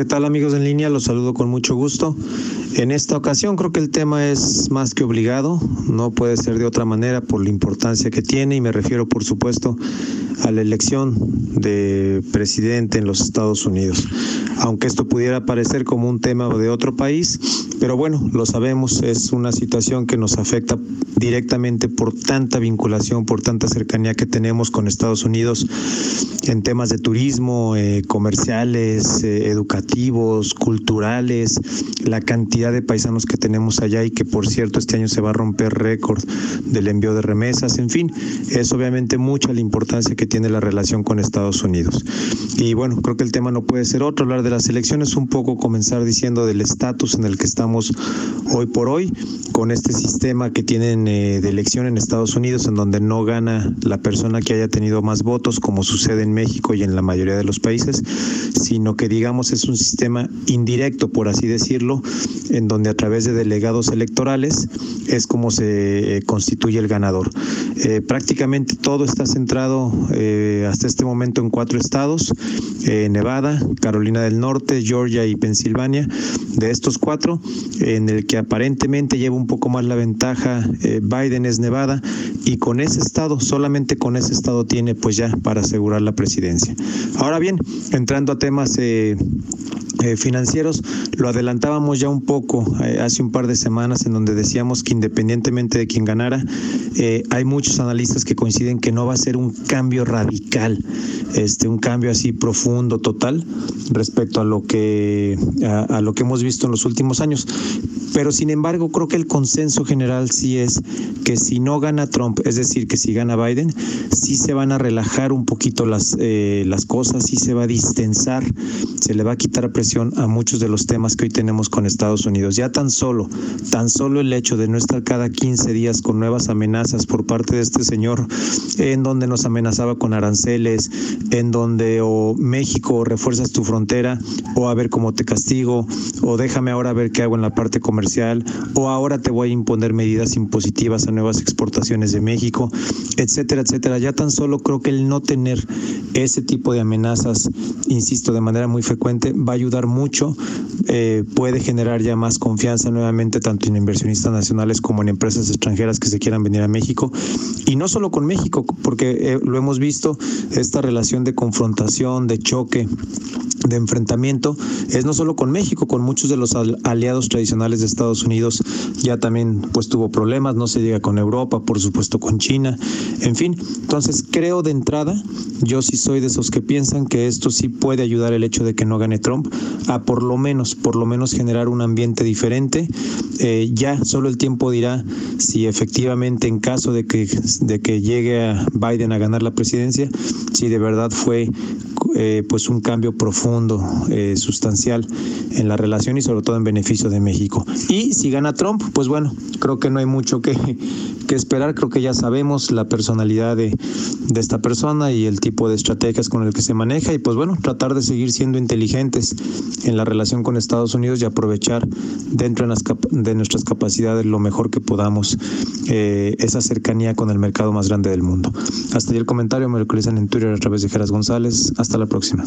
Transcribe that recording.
¿Qué tal amigos en línea? Los saludo con mucho gusto. En esta ocasión creo que el tema es más que obligado, no puede ser de otra manera por la importancia que tiene y me refiero por supuesto a la elección de presidente en los Estados Unidos. Aunque esto pudiera parecer como un tema de otro país, pero bueno, lo sabemos, es una situación que nos afecta directamente por tanta vinculación, por tanta cercanía que tenemos con Estados Unidos en temas de turismo, eh, comerciales, eh, educativos, culturales, la cantidad de paisanos que tenemos allá y que por cierto este año se va a romper récord del envío de remesas, en fin, es obviamente mucha la importancia que tiene la relación con Estados Unidos. Y bueno, creo que el tema no puede ser otro, hablar de las elecciones, un poco comenzar diciendo del estatus en el que estamos hoy por hoy, con este sistema que tienen eh, de elección en Estados Unidos, en donde no gana la persona que haya tenido más votos, como sucede en México y en la mayoría de los países, sino que digamos es un sistema indirecto, por así decirlo, en donde a través de delegados electorales es como se eh, constituye el ganador. Eh, prácticamente todo está centrado eh, hasta este momento en cuatro estados, Nevada, Carolina del Norte, Georgia y Pensilvania. De estos cuatro, en el que aparentemente lleva un poco más la ventaja Biden es Nevada y con ese estado, solamente con ese estado tiene pues ya para asegurar la presidencia. Ahora bien, entrando a temas financieros, lo adelantábamos ya un poco eh, hace un par de semanas en donde decíamos que independientemente de quién ganara, eh, hay muchos analistas que coinciden que no va a ser un cambio radical, este, un cambio así profundo, total, respecto a lo que a lo que hemos visto en los últimos años. Pero sin embargo, creo que el consenso general sí es que si no gana Trump, es decir, que si gana Biden, sí se van a relajar un poquito las, eh, las cosas, sí se va a distensar, se le va a quitar presión a muchos de los temas que hoy tenemos con Estados Unidos. Ya tan solo, tan solo el hecho de no estar cada 15 días con nuevas amenazas por parte de este señor, en donde nos amenazaba con aranceles, en donde o México refuerzas tu frontera, o a ver cómo te castigo, o déjame ahora ver qué hago en la parte comercial o ahora te voy a imponer medidas impositivas a nuevas exportaciones de México, etcétera, etcétera. Ya tan solo creo que el no tener ese tipo de amenazas, insisto, de manera muy frecuente, va a ayudar mucho, eh, puede generar ya más confianza nuevamente tanto en inversionistas nacionales como en empresas extranjeras que se quieran venir a México. Y no solo con México, porque eh, lo hemos visto, esta relación de confrontación, de choque de enfrentamiento es no solo con México, con muchos de los aliados tradicionales de Estados Unidos. Ya también pues tuvo problemas, no se diga con Europa, por supuesto con China, en fin, entonces creo de entrada, yo sí soy de esos que piensan que esto sí puede ayudar el hecho de que no gane Trump a por lo menos, por lo menos generar un ambiente diferente, eh, ya solo el tiempo dirá si efectivamente en caso de que, de que llegue a Biden a ganar la presidencia, si de verdad fue eh, pues un cambio profundo, eh, sustancial en la relación y sobre todo en beneficio de México. Y si gana Trump, pues bueno, creo que no hay mucho que, esperar, creo que ya sabemos la personalidad de, esta persona y el tipo de estrategias con el que se maneja y pues bueno, tratar de seguir siendo inteligentes en la relación con Estados Unidos y aprovechar dentro de nuestras capacidades lo mejor que podamos eh, esa cercanía con el mercado más grande del mundo. Hasta ahí el comentario, me localizan en Twitter a través de Geras González. Hasta la próxima.